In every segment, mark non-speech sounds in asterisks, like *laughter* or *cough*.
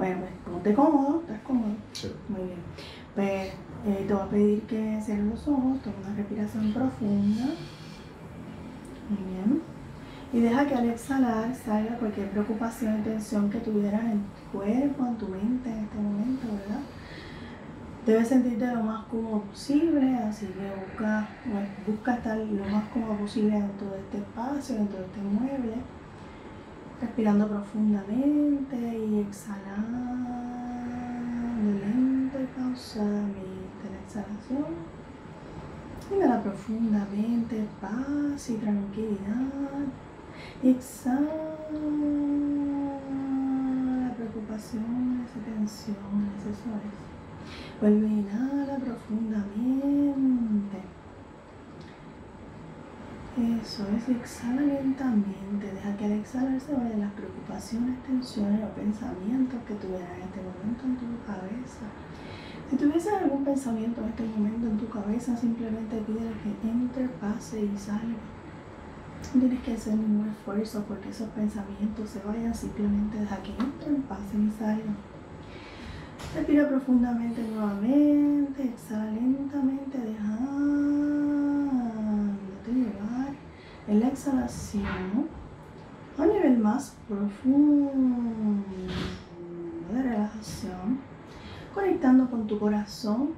Bueno, pues ponte cómodo, estás cómodo. Sí. Muy bien. Pues eh, te voy a pedir que cierres los ojos, toma una respiración profunda. Muy bien. Y deja que al exhalar salga cualquier preocupación y tensión que tuvieras en tu cuerpo, en tu mente en este momento, ¿verdad? Debes sentirte lo más cómodo posible, así que busca, busca estar lo más cómodo posible dentro de este espacio, dentro de este mueble. Respirando profundamente y exhalando lento y pausadamente la exhalación. Inhala profundamente, paz y tranquilidad. Exhala preocupaciones y tensiones, eso es. Vuelve inhala profundamente. Eso es, exhala lentamente. Deja que al exhalar se vayan las preocupaciones, tensiones o pensamientos que tuvieras en este momento en tu cabeza. Si tuvieses algún pensamiento en este momento en tu cabeza, simplemente pide que entre, pase y salga. No tienes que hacer ningún esfuerzo porque esos pensamientos se vayan, simplemente deja que entren, pasen y salgan. Respira profundamente nuevamente, exhala lentamente, llevar en la exhalación a un nivel más profundo de relajación, conectando con tu corazón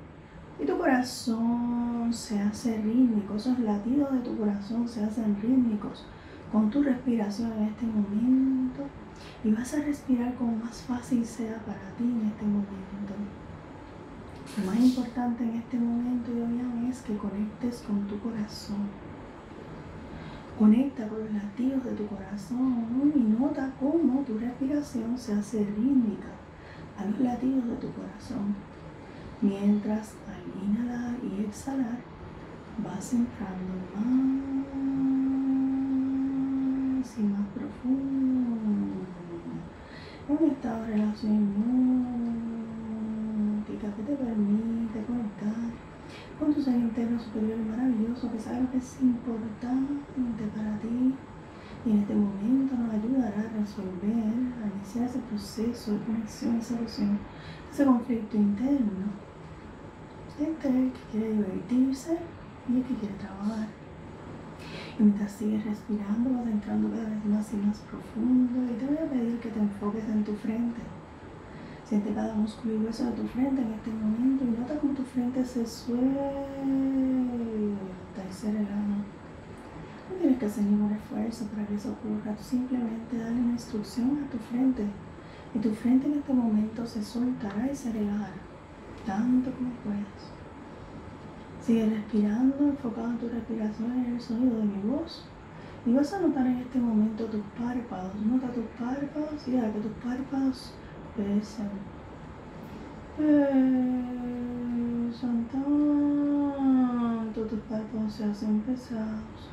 y tu corazón se hace rítmico, esos latidos de tu corazón se hacen rítmicos con tu respiración en este momento y vas a respirar como más fácil sea para ti en este momento. Lo más importante en este momento, Yoyan, es que conectes con tu corazón. Conecta con los latidos de tu corazón y nota cómo tu respiración se hace rítmica a los latidos de tu corazón. Mientras al inhalar y exhalar vas entrando más y más profundo en un estado de relación hipnótica que te permite con tu ser interno superior y maravilloso que sabe que es importante para ti y en este momento nos ayudará a resolver, a iniciar ese proceso de conexión y solución, ese conflicto interno entre el que quiere divertirse y el que quiere trabajar. Y mientras sigues respirando, vas entrando cada vez más y más profundo. Y te voy a pedir que te enfoques en tu frente. Siente cada músculo y hueso de tu frente en este momento y nota cómo tu frente se suelta y se relaja. No tienes que hacer ningún esfuerzo para que eso ocurra. Tú simplemente dale una instrucción a tu frente. Y tu frente en este momento se soltará y se relajará, tanto como puedas. Sigue respirando, enfocado en tu respiración en el sonido de mi voz. Y vas a notar en este momento tus párpados. Nota tus párpados y deja que tus párpados pesen. Pesan tanto, tus párpados se hacen pesados.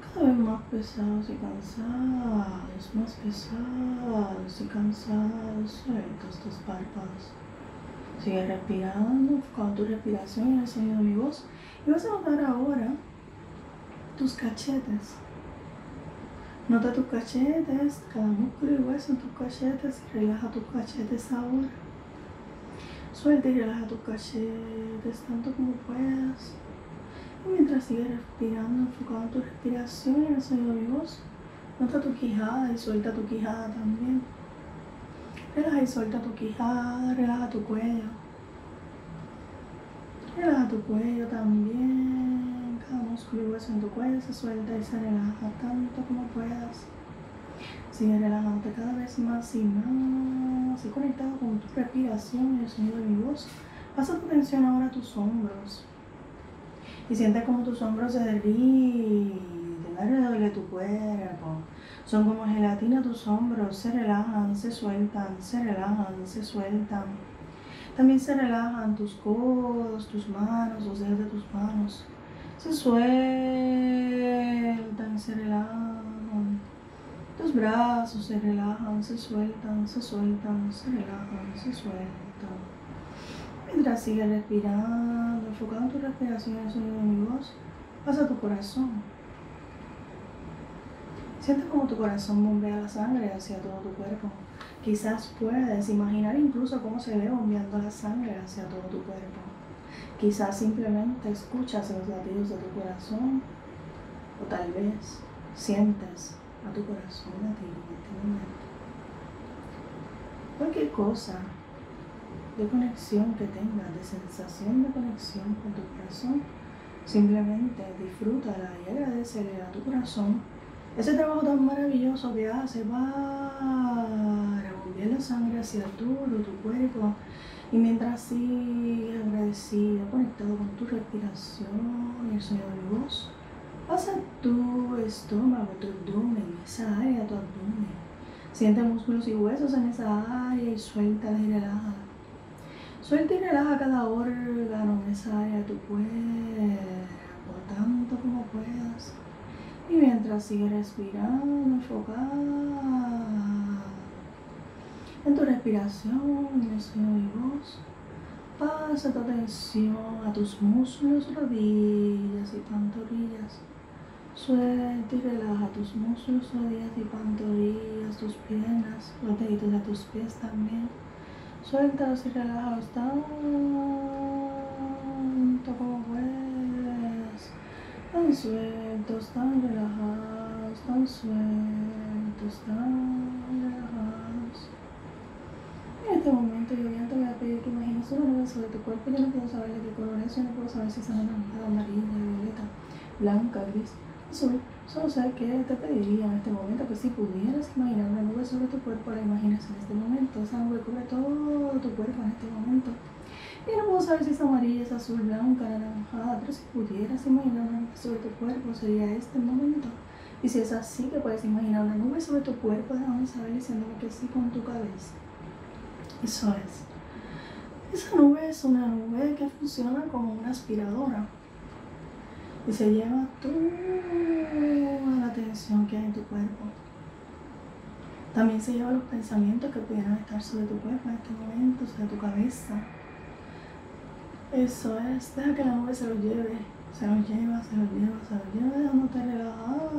Cada vez más pesados y cansados, más pesados y cansados. Sueltos tus párpados. Sigue respirando, con tu respiración y el sonido de mi voz. Y vas a notar ahora tus cachetes. Nota tus cachetes, cada músculo y hueso en tus cachetes relaja tus cachetes ahora. Suelta y relaja tus cachetes tanto como puedas. Y mientras sigues respirando, enfocado en tu respiración y el sonido de mi nota tu quijada y suelta tu quijada también. Relaja y suelta tu quijada, relaja tu cuello. Relaja tu cuello también. En tu cuello se suelta y se relaja tanto como puedas. Sigue relajándote cada vez más y más. Y conectado con tu respiración y el sonido de mi voz. Pasa tu atención ahora a tus hombros. Y siente como tus hombros se derriten alrededor de tu cuerpo. Son como gelatina tus hombros, se relajan, se sueltan, se relajan, se sueltan. También se relajan tus codos, tus manos, los dedos de tus manos. Se sueltan, se relajan. Tus brazos se relajan, se sueltan, se sueltan, se relajan, se sueltan. Mientras sigues respirando, enfocado en tu respiración y el sonido de mi voz, pasa a tu corazón. Siente como tu corazón bombea la sangre hacia todo tu cuerpo. Quizás puedes imaginar incluso cómo se ve bombeando la sangre hacia todo tu cuerpo. Quizás simplemente escuchas los latidos de tu corazón o tal vez sientes a tu corazón latir en este momento. Cualquier cosa de conexión que tengas, de sensación de conexión con tu corazón, simplemente disfrútala y agradecele a tu corazón ese trabajo tan maravilloso que hace para bombear la sangre hacia todo tu cuerpo y mientras sigues agradecido, conectado con tu respiración y el sonido de voz, pasa tu estómago, tu abdomen, esa área tu abdomen. Siente músculos y huesos en esa área y suelta y relaja. Suelta y relaja cada órgano en esa área de tu cuerpo, tanto como puedas. Y mientras sigue respirando, enfocada en tu respiración, en y voz, pasa tu atención a tus muslos, rodillas y pantorrillas. Suelta y relaja tus muslos, rodillas y pantorrillas, tus piernas, los deditos de tus pies también. Suéltalos y relájalos tanto como puedes. Tan sueltos, tan relajados, tan sueltos, tan. En este momento yo bien te voy a pedir que imagines una nube sobre tu cuerpo. Yo no puedo saber de qué color es, yo no puedo saber si es anaranjada, amarilla, violeta, blanca, gris, azul. Solo sé que te pediría en este momento que si pudieras imaginar una nube sobre tu cuerpo, la imagines en este momento. Esa nube cubre todo tu cuerpo en este momento. Y no puedo saber si es amarilla, es azul, blanca, anaranjada, pero si pudieras imaginar una nube sobre tu cuerpo, sería este momento. Y si es así, que puedes imaginar una nube sobre tu cuerpo, déjame saber diciéndome que sí con tu cabeza. Eso es. Esa nube es una nube que funciona como una aspiradora y se lleva toda la tensión que hay en tu cuerpo. También se lleva los pensamientos que pudieran estar sobre tu cuerpo en este momento, sobre tu cabeza. Eso es, deja que la nube se lo lleve, se lo lleva, se lo lleva, se lo lleva, dejándote relajado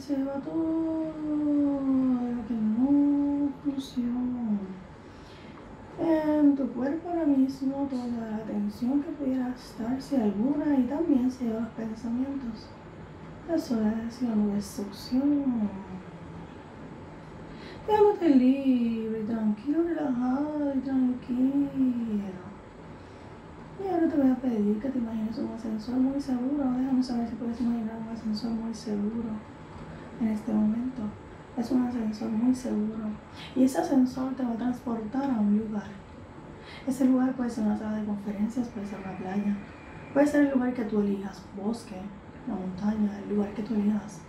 se lleva todo lo que no funciona en tu cuerpo ahora mismo toda la tensión que pudiera estar, si alguna, y también se lleva los pensamientos. Eso es la nube succión. Quédate libre, tranquilo, relajado y tranquilo. Y ahora te voy a pedir que te imagines un ascensor muy seguro. Déjame saber si puedes imaginar un ascensor muy seguro en este momento. Es un ascensor muy seguro. Y ese ascensor te va a transportar a un lugar. Ese lugar puede ser una sala de conferencias, puede ser una playa, puede ser el lugar que tú elijas, bosque, la montaña, el lugar que tú elijas.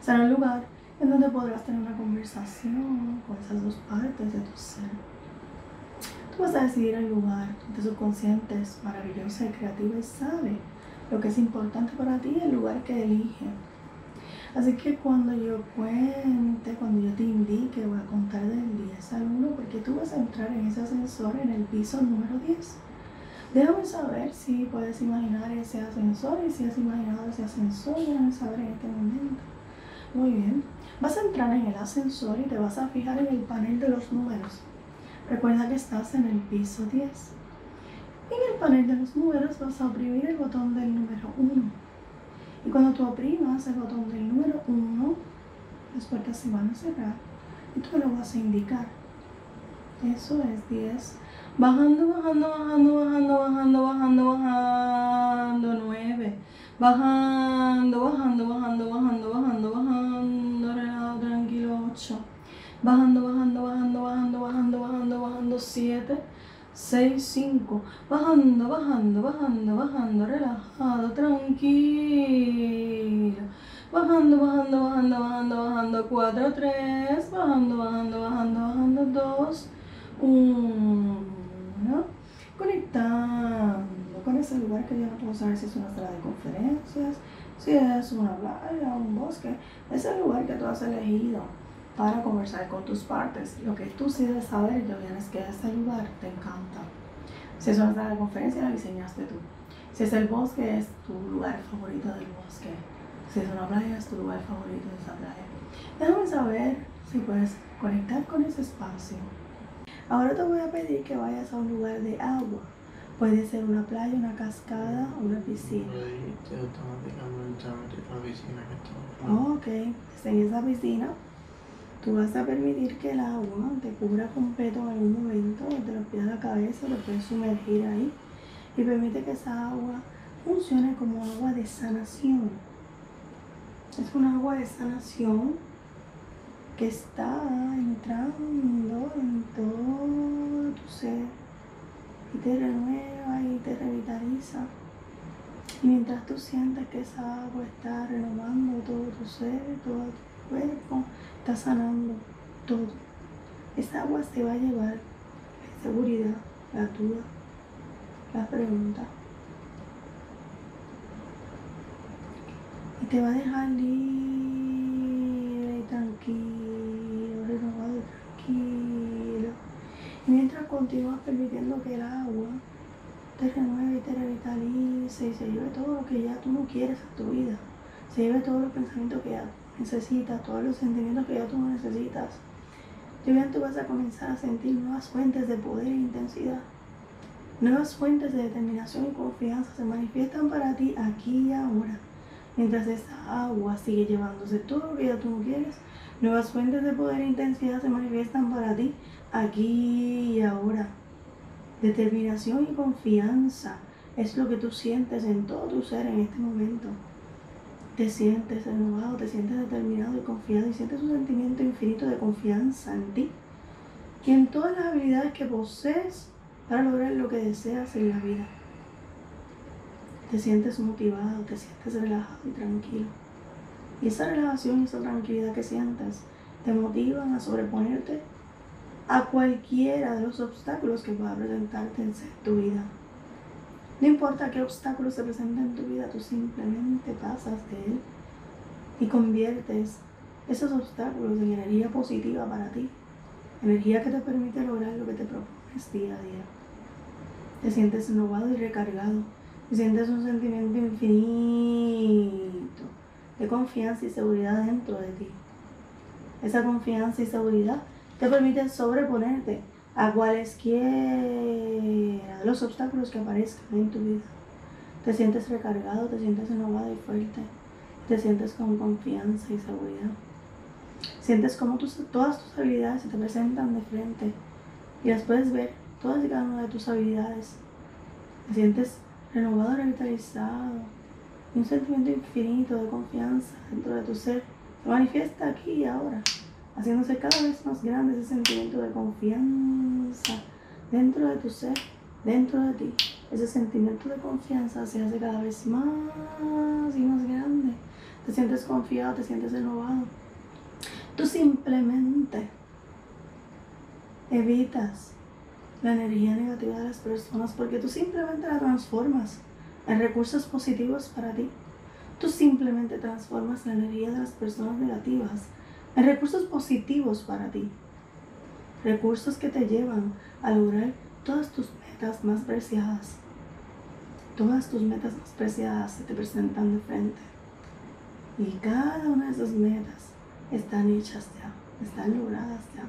Será un lugar en donde podrás tener una conversación con esas dos partes de tu ser. Tú vas a decidir el lugar, tu subconsciente es maravillosa y creativa y sabe lo que es importante para ti, el lugar que elige. Así que cuando yo cuente, cuando yo te indique, voy a contar del 10 al 1 porque tú vas a entrar en ese ascensor en el piso número 10. Déjame saber si puedes imaginar ese ascensor y si has imaginado ese ascensor, déjame saber en este momento. Muy bien. Vas a entrar en el ascensor y te vas a fijar en el panel de los números. Recuerda que estás en el piso 10. En el panel de los números vas a oprimir el botón del número 1 y cuando tú oprimas el botón del número 1, las puertas se van a cerrar y tú lo vas a indicar. Eso es 10. Bajando, bajando, bajando, bajando, bajando, bajando, bajando, 9. Bajando, bajando, bajando, bajando, bajando, bajando, relajado, tranquilo, 8. Bajando, bajando, bajando, bajando, bajando, bajando, bajando, 7. 6, 5, bajando, bajando, bajando, bajando, relajado, tranquilo. Bajando, bajando, bajando, bajando, bajando, 4, 3, bajando, bajando, bajando, bajando, 2, 1. Conectando con ese lugar que yo no puedo saber si es una sala de conferencias, si es una playa, un bosque, ese lugar que tú has elegido para conversar con tus partes. Lo que tú sí debes saber, yo vienes que este lugar te encanta. Si es una sala de conferencia, la diseñaste tú. Si es el bosque, es tu lugar favorito del bosque. Si es una playa, es tu lugar favorito de esa playa. Déjame saber si puedes conectar con ese espacio. Ahora te voy a pedir que vayas a un lugar de agua. Puede ser una playa, una cascada o una piscina. Ok, en esa piscina tú vas a permitir que el agua te cubra completo en algún momento, desde los pies a la cabeza, te puedes sumergir ahí y permite que esa agua funcione como agua de sanación. Es un agua de sanación que está entrando en todo tu ser y te renueva y te revitaliza. Y mientras tú sientes que esa agua está renovando todo tu ser, todo tu cuerpo, está sanando todo. Esa agua se va a llevar la seguridad, la duda, la pregunta. Y te va a dejar libre y tranquilo, renovado y tranquilo. Y mientras continúas permitiendo que el agua te renueve y te revitalice y se lleve todo lo que ya tú no quieres a tu vida. Se lleve todos los pensamientos que ya necesitas, todos los sentimientos que ya tú necesitas. Tú vas a comenzar a sentir nuevas fuentes de poder e intensidad. Nuevas fuentes de determinación y confianza se manifiestan para ti aquí y ahora. Mientras esa agua sigue llevándose todo lo que ya tú no quieres, nuevas fuentes de poder e intensidad se manifiestan para ti aquí y ahora. Determinación y confianza es lo que tú sientes en todo tu ser en este momento te sientes renovado, te sientes determinado y confiado y sientes un sentimiento infinito de confianza en ti y en todas las habilidades que posees para lograr lo que deseas en la vida. Te sientes motivado, te sientes relajado y tranquilo. Y esa relajación y esa tranquilidad que sientes te motivan a sobreponerte a cualquiera de los obstáculos que pueda presentarte en tu vida. No importa qué obstáculos se presenten en tu vida, tú simplemente pasas de él y conviertes esos obstáculos en energía positiva para ti. Energía que te permite lograr lo que te propones día a día. Te sientes renovado y recargado. Y sientes un sentimiento infinito de confianza y seguridad dentro de ti. Esa confianza y seguridad te permite sobreponerte a cualesquiera de los obstáculos que aparezcan en tu vida. Te sientes recargado, te sientes renovado y fuerte, te sientes con confianza y seguridad. Sientes como todas tus habilidades se te presentan de frente y las puedes ver, todas y cada una de tus habilidades. Te sientes renovado, revitalizado, un sentimiento infinito de confianza dentro de tu ser se manifiesta aquí y ahora haciéndose cada vez más grande ese sentimiento de confianza dentro de tu ser, dentro de ti. Ese sentimiento de confianza se hace cada vez más y más grande. Te sientes confiado, te sientes renovado. Tú simplemente evitas la energía negativa de las personas porque tú simplemente la transformas en recursos positivos para ti. Tú simplemente transformas la energía de las personas negativas recursos positivos para ti. Recursos que te llevan a lograr todas tus metas más preciadas. Todas tus metas más preciadas se te presentan de frente. Y cada una de esas metas están hechas ya, están logradas ya.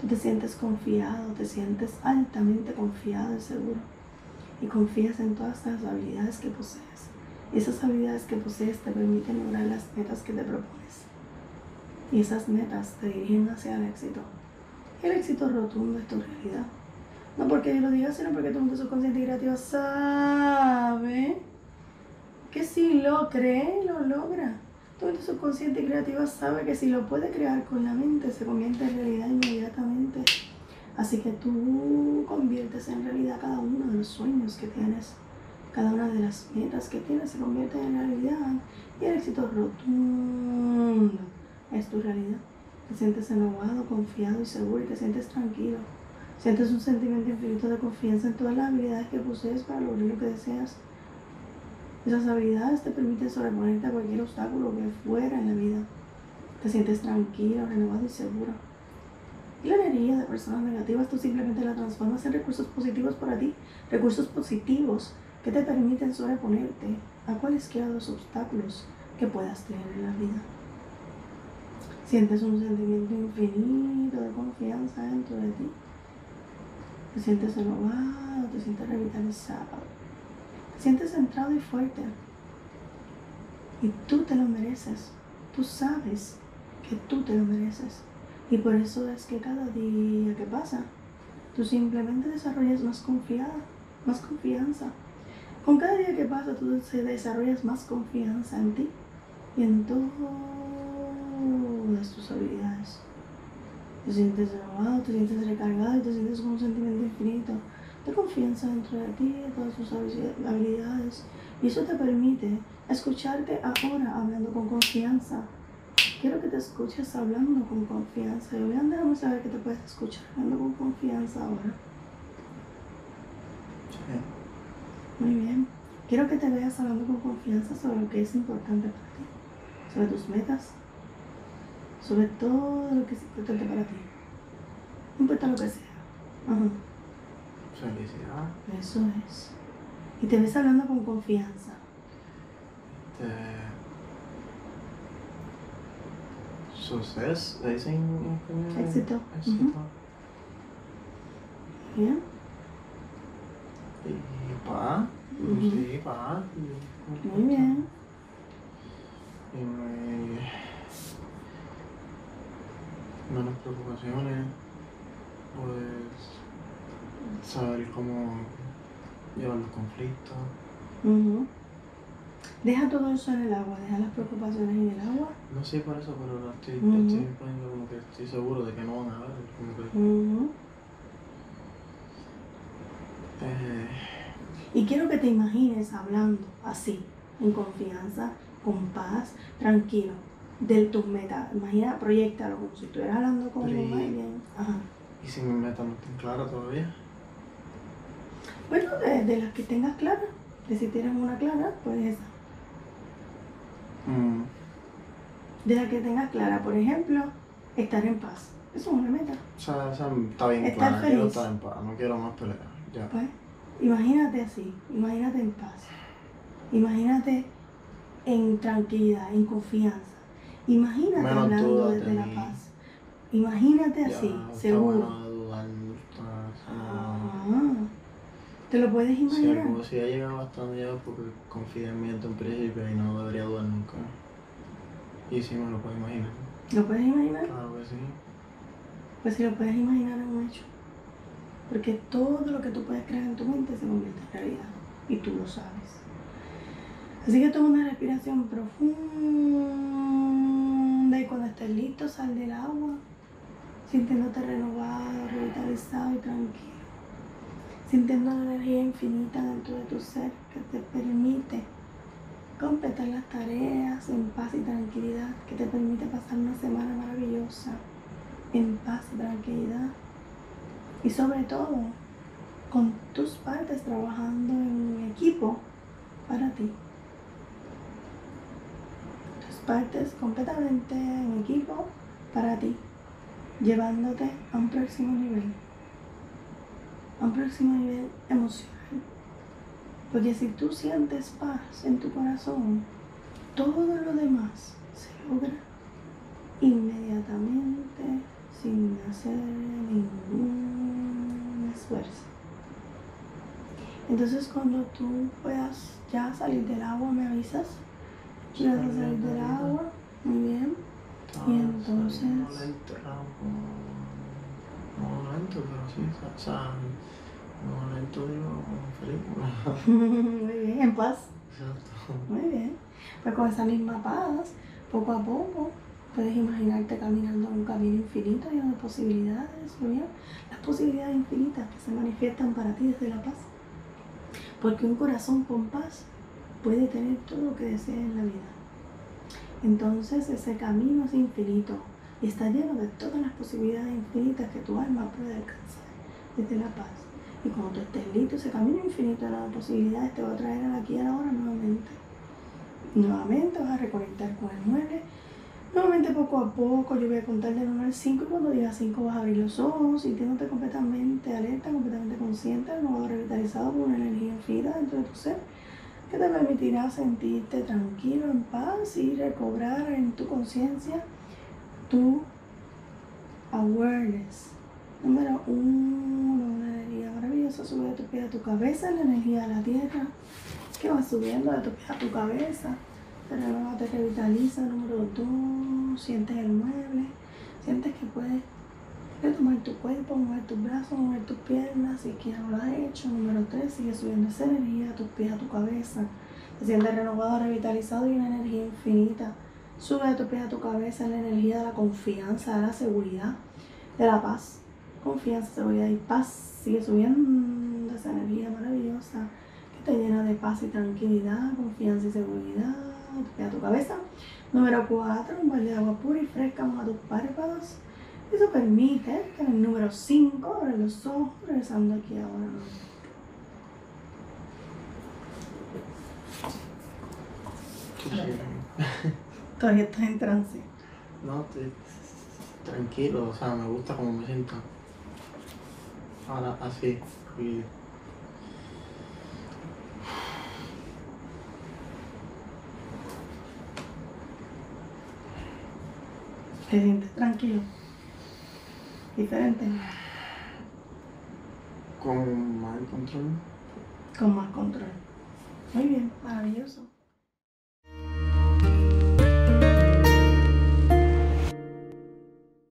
Tú te sientes confiado, te sientes altamente confiado y seguro. Y confías en todas las habilidades que posees. esas habilidades que posees te permiten lograr las metas que te propones. Y esas metas te dirigen hacia el éxito. El éxito rotundo es tu realidad. No porque yo lo diga, sino porque tu mente subconsciente y creativa sabe que si lo cree, lo logra. Tu mente subconsciente y creativa sabe que si lo puede crear con la mente, se convierte en realidad inmediatamente. Así que tú conviertes en realidad cada uno de los sueños que tienes. Cada una de las metas que tienes se convierte en realidad. Y el éxito rotundo es tu realidad. Te sientes renovado, confiado y seguro y te sientes tranquilo. Sientes un sentimiento infinito de confianza en todas las habilidades que posees para lograr lo que deseas. Esas habilidades te permiten sobreponerte a cualquier obstáculo que fuera en la vida. Te sientes tranquilo, renovado y seguro. Y la energía de personas negativas tú simplemente la transformas en recursos positivos para ti. Recursos positivos que te permiten sobreponerte a cualesquiera de los obstáculos que puedas tener en la vida. Sientes un sentimiento infinito de confianza dentro de ti. Te sientes renovado, te sientes revitalizado. Te sientes centrado y fuerte. Y tú te lo mereces. Tú sabes que tú te lo mereces. Y por eso es que cada día que pasa, tú simplemente desarrollas más confianza, más confianza. Con cada día que pasa, tú desarrollas más confianza en ti y en todas tus habilidades. Te sientes renovado, te sientes recargado te sientes con un sentimiento infinito de confianza dentro de ti, de todas tus habilidades. Y eso te permite escucharte ahora hablando con confianza. Quiero que te escuches hablando con confianza. Y a déjame saber que te puedes escuchar hablando con confianza ahora. Muy bien. Quiero que te veas hablando con confianza sobre lo que es importante para ti, sobre tus metas, sobre todo lo que es importante para ti. No importa lo que sea. Felicidad. Eso es. Y te ves hablando con confianza. Este... Suceso, le dicen en español. Éxito. Éxito. Bien. Y paz. Ujú. Sí, paz. Muy bien. Y me... menos preocupaciones. Pues saber cómo llevar los conflictos. Ujú. Deja todo eso en el agua, deja las preocupaciones en el agua. No sé por eso, pero lo estoy, Ujú. estoy poniendo como que estoy seguro de que no van a haber. Como que, eh, Y quiero que te imagines hablando así, en confianza, con paz, tranquilo, de tus metas. Imagina, proyectalo como si estuvieras hablando con y- alguien. Ajá. ¿Y si mi meta no está clara todavía? Bueno, de, de las que tengas claras, de si tienes una clara, pues esa. Mm, De las que tengas clara, por ejemplo, estar en paz. Eso es una meta. o sea, está bien Estar clara, quiero feliz. estar en paz, no quiero más peleas. Ya. Pues, imagínate así, imagínate en paz, imagínate en tranquilidad, en confianza, imagínate Menos hablando desde de la paz, imagínate Ya, así, seguro. dudar, Ah, ¿Te lo puedes imaginar? algo si ha llegado hasta donde llegado porque confía en mí en principio y no debería dudar nunca. Y sí me lo puedo imaginar. ¿Lo puedes imaginar? Claro que sí. Pues si lo puedes imaginar es un hecho. Porque todo lo que tú puedes crear en tu mente se convierte en realidad. Y tú lo sabes. Así que toma una respiración profunda y cuando estés listo sal del agua, sintiéndote renovado, revitalizado y tranquilo. Sintiendo la energía infinita dentro de tu ser que te permite completar las tareas en paz y tranquilidad, que te permite pasar una semana maravillosa en paz y tranquilidad. Y sobre todo, con tus partes trabajando en equipo para ti. Partes completamente en equipo para ti, llevándote a un próximo nivel, a un próximo nivel emocional. Porque si tú sientes paz en tu corazón, todo lo demás se logra inmediatamente sin hacer ningún esfuerzo. Entonces cuando tú puedas ya salir del agua, me avisas. Salir del agua, muy bien. Y entonces- No lento, No pero sí, o sea, no lento digo como película. *laughs* muy bien, en paz. Exacto. Muy bien. Pues con esa misma paz, poco a poco, puedes imaginarte caminando en un camino infinito lleno de posibilidades, ¿muy bien? Las posibilidades infinitas que se manifiestan para ti desde la paz. Porque un corazón con paz puede tener todo lo que desea en la vida. Entonces ese camino es infinito y está lleno de todas las posibilidades infinitas que tu alma puede alcanzar desde la paz. Y cuando tú estés listo, ese camino infinito de posibilidades te va a traer al aquí y a la hora nuevamente. Nuevamente vas a reconectar con el 9, Nuevamente poco a poco yo voy a contar del 1 al 5 y cuando diga 5 vas a abrir los ojos sintiéndote completamente alerta, completamente consciente, nuevo revitalizado por una energía infinita dentro de tu ser que te permitirá sentirte tranquilo, en paz y recobrar en tu conciencia tu awareness. Número uno, una energía maravillosa sube de tu pie a tu cabeza, la energía de la tierra que va subiendo de tu pie a tu cabeza te renueva, te revitaliza. Número dos, sientes el mueble, sientes que puedes retomar tu cuerpo, mover tus brazos, mover tus piernas, si quieres no lo has hecho. Número tres, sigue subiendo esa energía a tus pies, a tu cabeza. Te sientes renovado, revitalizado y una energía infinita. Sube de tus pies a tu cabeza la energía de la confianza, de la seguridad, de la paz. Confianza, seguridad y paz. Sigue subiendo esa energía maravillosa que te llena de paz y tranquilidad, confianza y seguridad a tu cabeza. Número 4, un balde de agua pura y fresca a tus párpados. Eso permite que en el número 5 abre los ojos, regresando aquí ahora. Todavía estás en trance. No, estoy tranquilo, o sea, me gusta como me siento. Ahora, así, Te sientes tranquilo. Diferente. Con más control. Con más control. Muy bien, maravilloso.